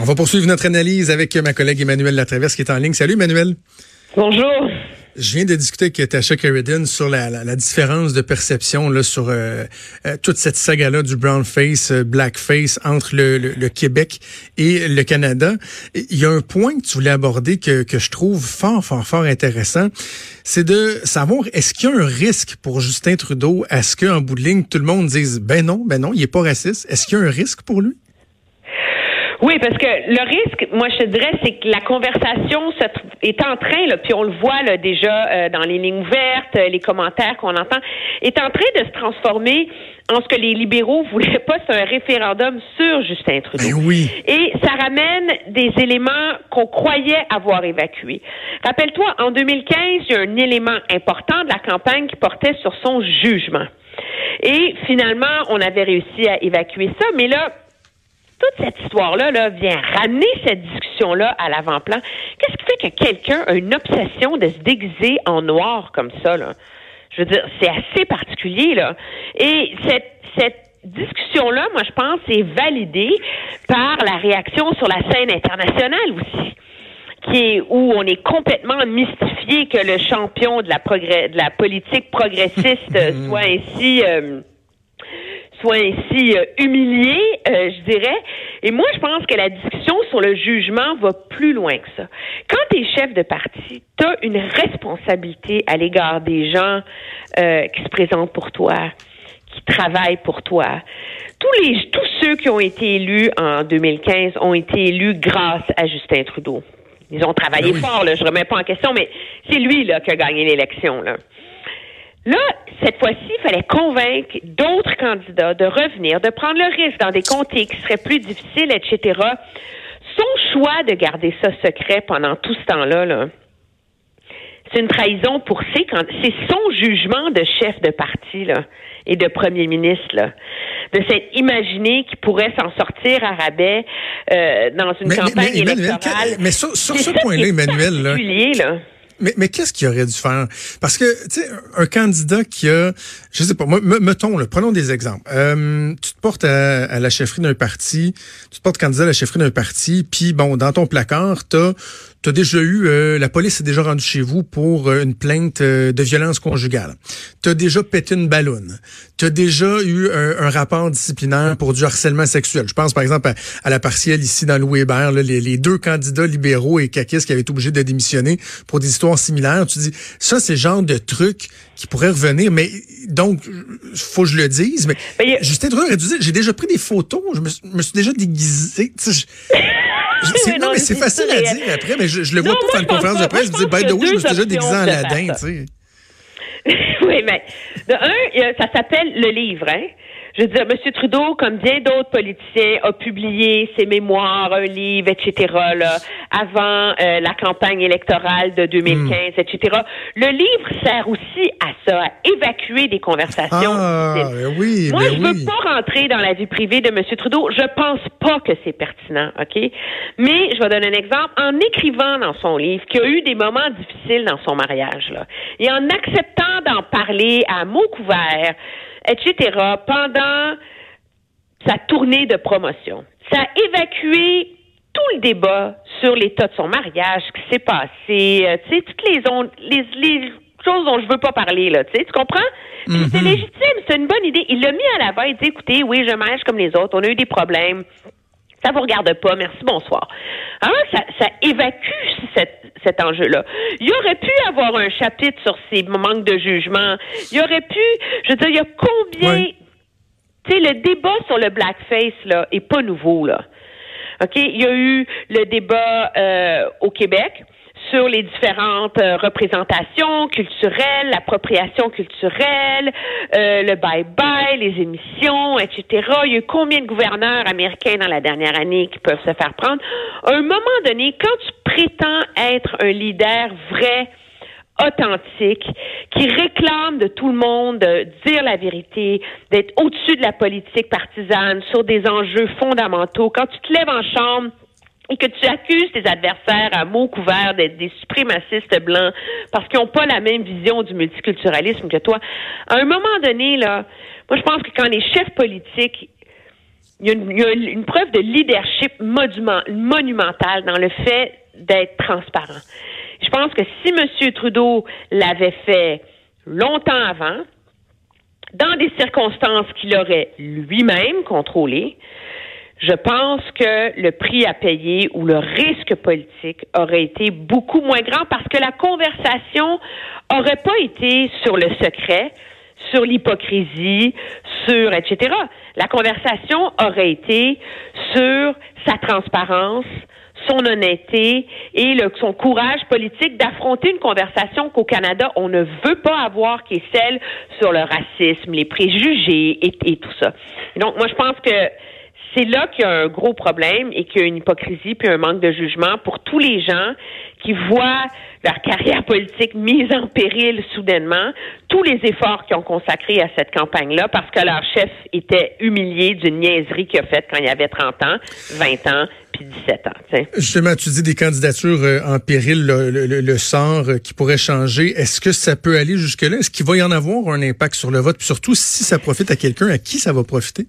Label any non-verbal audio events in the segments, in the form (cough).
On va poursuivre notre analyse avec ma collègue Emmanuel Latraverse qui est en ligne. Salut Emmanuel. Bonjour. Je viens de discuter avec Tasha Sheridan sur la, la, différence de perception là, sur euh, euh, toute cette saga-là du brown face, euh, black face entre le, le, Québec et le Canada. Il y a un point que tu voulais aborder que, que je trouve fort, fort, fort intéressant. C'est de savoir est-ce qu'il y a un risque pour Justin Trudeau à ce qu'en bout de ligne, tout le monde dise ben non, ben non, il est pas raciste. Est-ce qu'il y a un risque pour lui? Oui, parce que le risque, moi je te dirais, c'est que la conversation est en train, là, puis on le voit là, déjà euh, dans les lignes ouvertes, euh, les commentaires qu'on entend, est en train de se transformer en ce que les libéraux voulaient pas, c'est un référendum sur Justin Trudeau. Oui. Et ça ramène des éléments qu'on croyait avoir évacués. Rappelle-toi, en 2015, il y a un élément important de la campagne qui portait sur son jugement. Et finalement, on avait réussi à évacuer ça, mais là, toute cette histoire-là là, vient ramener cette discussion-là à l'avant-plan. Qu'est-ce qui fait que quelqu'un a une obsession de se déguiser en noir comme ça? Là? Je veux dire, c'est assez particulier. là. Et cette, cette discussion-là, moi, je pense, est validée par la réaction sur la scène internationale aussi. Qui est, où on est complètement mystifié que le champion de la, progrès, de la politique progressiste (laughs) soit ainsi euh, soit ainsi euh, humilié, euh, je dirais. Et moi, je pense que la discussion sur le jugement va plus loin que ça. Quand tu es chef de parti, tu as une responsabilité à l'égard des gens euh, qui se présentent pour toi, qui travaillent pour toi. Tous les tous ceux qui ont été élus en 2015 ont été élus grâce à Justin Trudeau. Ils ont travaillé ben fort, là, je remets pas en question, mais c'est lui là qui a gagné l'élection là. Là, cette fois-ci, il fallait convaincre d'autres candidats de revenir, de prendre le risque dans des comtés qui seraient plus difficiles, etc. Son choix de garder ça secret pendant tout ce temps-là, -là, c'est une trahison pour ses C'est son jugement de chef de parti là, et de premier ministre là, de s'être imaginé qu'il pourrait s'en sortir à rabais euh, dans une campagne électorale. mais sur, ce point-là, Emmanuel, là, mais, mais qu'est-ce qu'il aurait dû faire? Parce que, tu sais, un candidat qui a, je sais pas, mettons, là, prenons des exemples. Euh, tu te portes à, la chefferie d'un parti, tu te portes candidat à la chefferie d'un parti, puis bon, dans ton placard, t'as tu as déjà eu, euh, la police est déjà rendue chez vous pour euh, une plainte euh, de violence conjugale. Tu as déjà pété une ballonne. Tu as déjà eu un, rapport disciplinaire pour du harcèlement sexuel. Je pense par exemple à, la partielle ici dans Louis Hébert, les, les, deux candidats libéraux et caquistes qui avaient été obligés de démissionner pour des histoires similaires. Tu dis, ça c'est le genre de truc qui pourrait revenir. Mais donc, faut que je le dise, mais, Justin Trudeau j'ai déjà pris des photos, je me, suis déjà déguisé. (laughs) non, mais c'est facile à dire après, mais je, le vois tout dans une conférence de presse. Je me dis, by the way, je me suis déjà déguisé en Aladdin, tu sais. (laughs) oui, mais de un, ça s'appelle le livre, hein? Je veux dire, M. Trudeau, comme bien d'autres politiciens, a publié ses mémoires, un livre, etc., là, avant euh, la campagne électorale de 2015, hmm. etc. Le livre sert aussi à ça, à évacuer des conversations. Ah, ben oui, Moi, ben je veux pas rentrer dans la vie privée de M. Trudeau. Je pense pas que c'est pertinent, OK? Mais je vais donner un exemple. En écrivant dans son livre qu'il y a eu des moments difficiles dans son mariage, là, et en acceptant d'en parler à mots couverts, etc., pendant sa tournée de promotion. Ça a évacué tout le débat sur l'état de son mariage, ce qui s'est passé, euh, tu sais, toutes les, les, choses dont je veux pas parler, là, tu sais, tu comprends? C'est mm-hmm. légitime, c'est une bonne idée. Il l'a mis à l'avant, il dit, écoutez, oui, je mariage comme les autres, on a eu des problèmes, ça vous regarde pas, merci, bonsoir. Alors, ça, ça évacue cet enjeu-là. Il y aurait pu avoir un chapitre sur ces manques de jugement. Il aurait pu, je veux dire, il y a combien... Tu sais, le débat sur le blackface, là, est pas nouveau, là. OK? Il y a eu le débat euh, au Québec sur les différentes euh, représentations culturelles, l'appropriation culturelle, euh, le bye-bye, les émissions, etc. Il y a eu combien de gouverneurs américains dans la dernière année qui peuvent se faire prendre? À un moment donné, quand tu prétends être un leader vrai, authentique, qui réclame de tout le monde de dire la vérité, d'être au-dessus de la politique partisane sur des enjeux fondamentaux. Quand tu te lèves en chambre et que tu accuses tes adversaires à mots couverts d'être des suprémacistes blancs parce qu'ils n'ont pas la même vision du multiculturalisme que toi, à un moment donné, là, moi je pense que quand les chefs politiques il y, a une, preuve de leadership monumentale dans le fait d'être transparent. Je pense que si M. Trudeau l'avait fait longtemps avant, dans des circonstances qu'il aurait lui-même contrôlées, je pense que le prix à payer ou le risque politique aurait été beaucoup moins grand parce que la conversation aurait pas été sur le secret, sur l'hypocrisie, sur etc. La conversation aurait été sur sa transparence, son honnêteté et son courage politique d'affronter une conversation qu'au Canada, on ne veut pas avoir, qui est celle sur le racisme, les préjugés et tout ça. donc, moi, je pense que c'est là qu'il y a un gros problème et qu'il y a une hypocrisie puis un manque de jugement pour tous les gens qui voient leur carrière politique mise en péril soudainement, tous les efforts qu'ils ont consacrés à cette campagne-là parce que leur chef était humilié d'une niaiserie qu'il a faite quand il avait 30 ans, 20 ans, puis 17 ans. Justement, tu dis des candidatures euh, en péril, le, sort euh, qui pourrait changer. Est-ce que ça peut aller jusque-là? Est-ce qu'il va y en avoir un impact sur le vote? Puis surtout, si ça profite à quelqu'un, à qui ça va profiter?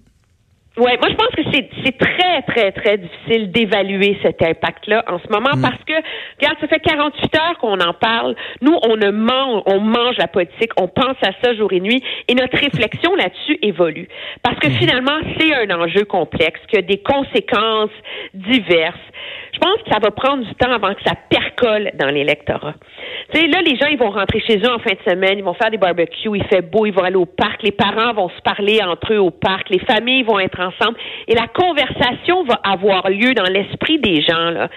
Oui, moi je pense que c'est très, très, très difficile d'évaluer cet impact-là en ce moment mm. parce que, regarde, ça fait 48 heures qu'on en parle. Nous, on ne mange, on mange la politique, on pense à ça jour et nuit et notre réflexion là-dessus évolue. Parce que mm. finalement, c'est un enjeu complexe, qui a des conséquences diverses. Je pense que ça va prendre du temps avant que ça percole dans l'électorat. Là, les gens, ils vont rentrer chez eux en fin de semaine, ils vont faire des barbecues, il fait beau, ils vont aller au parc, les parents vont se parler entre eux au parc, les familles vont être ensemble et la conversation va avoir lieu dans l'esprit des gens. Là.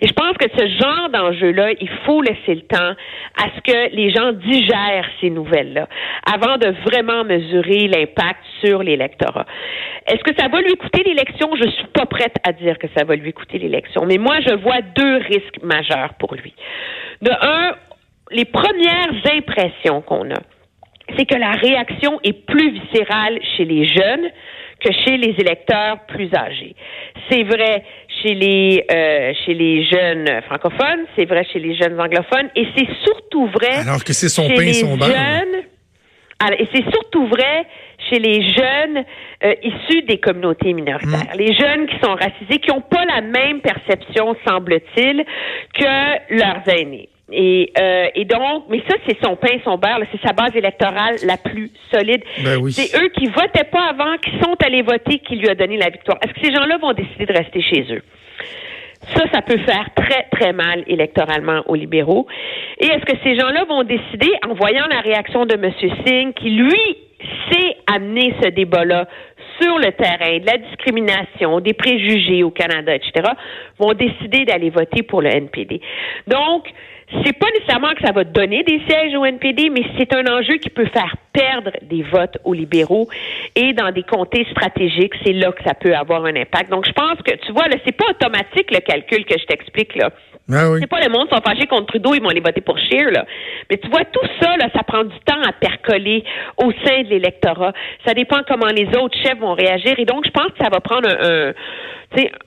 Et je pense que ce genre d'enjeu-là, il faut laisser le temps à ce que les gens digèrent ces nouvelles-là avant de vraiment mesurer l'impact sur l'électorat. Est-ce que ça va lui coûter l'élection? Je suis pas prête à dire que ça va lui coûter l'élection. Mais moi, je vois deux risques majeurs pour lui. De un, les premières impressions qu'on a, c'est que la réaction est plus viscérale chez les jeunes que chez les électeurs plus âgés. C'est vrai chez les euh, chez les jeunes francophones, c'est vrai chez les jeunes anglophones, et c'est surtout vrai alors que c'est son chez pain les son jeunes. et c'est surtout vrai chez les jeunes euh, issus des communautés minoritaires, mm. les jeunes qui sont racisés, qui n'ont pas la même perception, semble-t-il, que leurs aînés. Et, euh, et donc, mais ça, c'est son pain, son beurre, c'est sa base électorale la plus solide. Ben oui. C'est eux qui votaient pas avant, qui sont allés voter, qui lui a donné la victoire. Est-ce que ces gens-là vont décider de rester chez eux? Ça, ça peut faire très, très mal électoralement aux libéraux. Et est-ce que ces gens-là vont décider, en voyant la réaction de M. Singh, qui, lui, sait amener ce débat-là sur le terrain de la discrimination, des préjugés au Canada, etc., vont décider d'aller voter pour le NPD. Donc, c'est pas nécessairement que ça va donner des sièges au NPD, mais c'est un enjeu qui peut faire perdre des votes aux libéraux et dans des comtés stratégiques, c'est là que ça peut avoir un impact. Donc, je pense que, tu vois, là, c'est pas automatique le calcul que je t'explique, là. Ah c'est pas le monde sont fâchés contre Trudeau, ils vont aller voter pour Scheer, là. Mais tu vois, tout ça, là, ça prend du temps à percoler au sein de l'électorat. Ça dépend comment les autres chefs vont réagir. Et donc, je pense que ça va prendre un,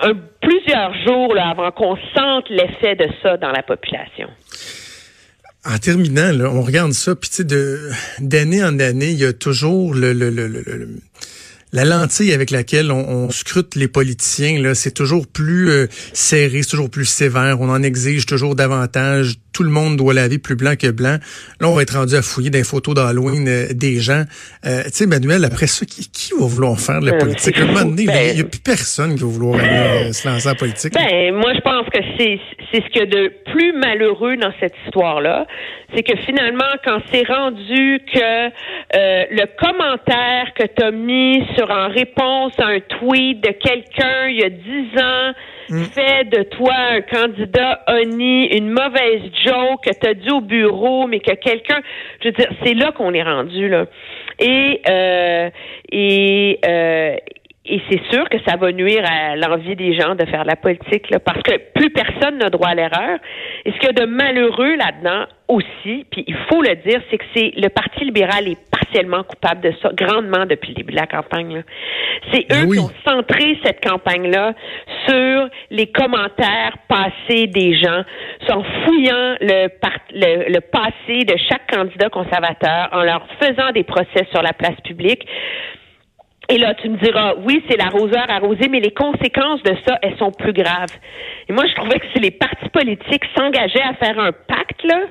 un, plusieurs jours avant qu'on sente l'effet de ça dans la population. En terminant, là, on regarde ça, puis tu sais, d'année en année, il y a toujours le, le, le, le la lentille avec laquelle on, scrute les politiciens, c'est toujours plus euh, serré, c'est toujours plus sévère. On en exige toujours davantage. Tout le monde doit laver plus blanc que blanc. Là, on va être rendu à fouiller des photos d'Halloween euh, des gens. Euh, tu sais, Manuel, après ça, qui, va vouloir faire de la politique? À un moment donné, il n'y a ben, plus personne qui va vouloir aller, se lancer en politique. Ben, moi, je pense que c'est c'est ce qu'il y a de plus malheureux dans cette histoire-là, c'est que finalement, quand c'est rendu que euh, le commentaire que tu as mis sur en réponse à un tweet de quelqu'un il y a dix ans mm. fait de toi un candidat honni, une mauvaise joke que tu as dit au bureau, mais que quelqu'un, je veux dire, c'est là qu'on est rendu là. Et euh, et euh, et c'est sûr que ça va nuire à l'envie des gens de faire de la politique, là, parce que plus personne n'a droit à l'erreur. Et ce qu'il y a de malheureux là-dedans aussi, puis il faut le dire, c'est que c'est le Parti libéral est partiellement coupable de ça, grandement depuis le début de la campagne. C'est eux qui ont centré cette campagne-là sur les commentaires passés des gens, en fouillant le, le, le passé de chaque candidat conservateur, en leur faisant des procès sur la place publique. Et là, tu me diras, oui, c'est l'arroseur arrosé, mais les conséquences de ça, elles sont plus graves. Et moi, je trouvais que si les partis politiques s'engageaient à faire un pacte, là,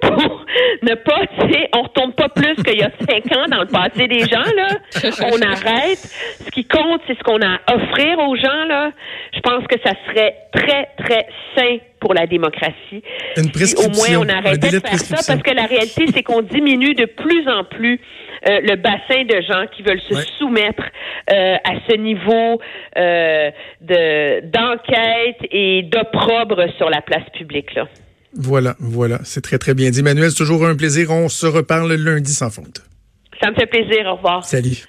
pour (laughs) ne pas, tu sais, on retombe pas plus qu'il y a cinq ans dans le passé des gens, là. (laughs) On arrête. Ce qui compte, c'est ce qu'on a à offrir aux gens, là. Je pense que ça serait très, très sain pour la démocratie. Une prescription. au moins, on arrêtait de faire ça parce que la réalité, c'est qu'on diminue de plus en plus euh, le bassin de gens qui veulent se soumettre euh, à ce niveau euh, de d'enquête et d'opprobre sur la place publique là. Voilà, voilà, c'est très très bien dit. Manuel, c'est toujours un plaisir. On se reparle lundi sans faute. Ça me fait plaisir. Au revoir. Salut.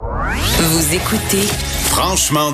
Vous écoutez Franchement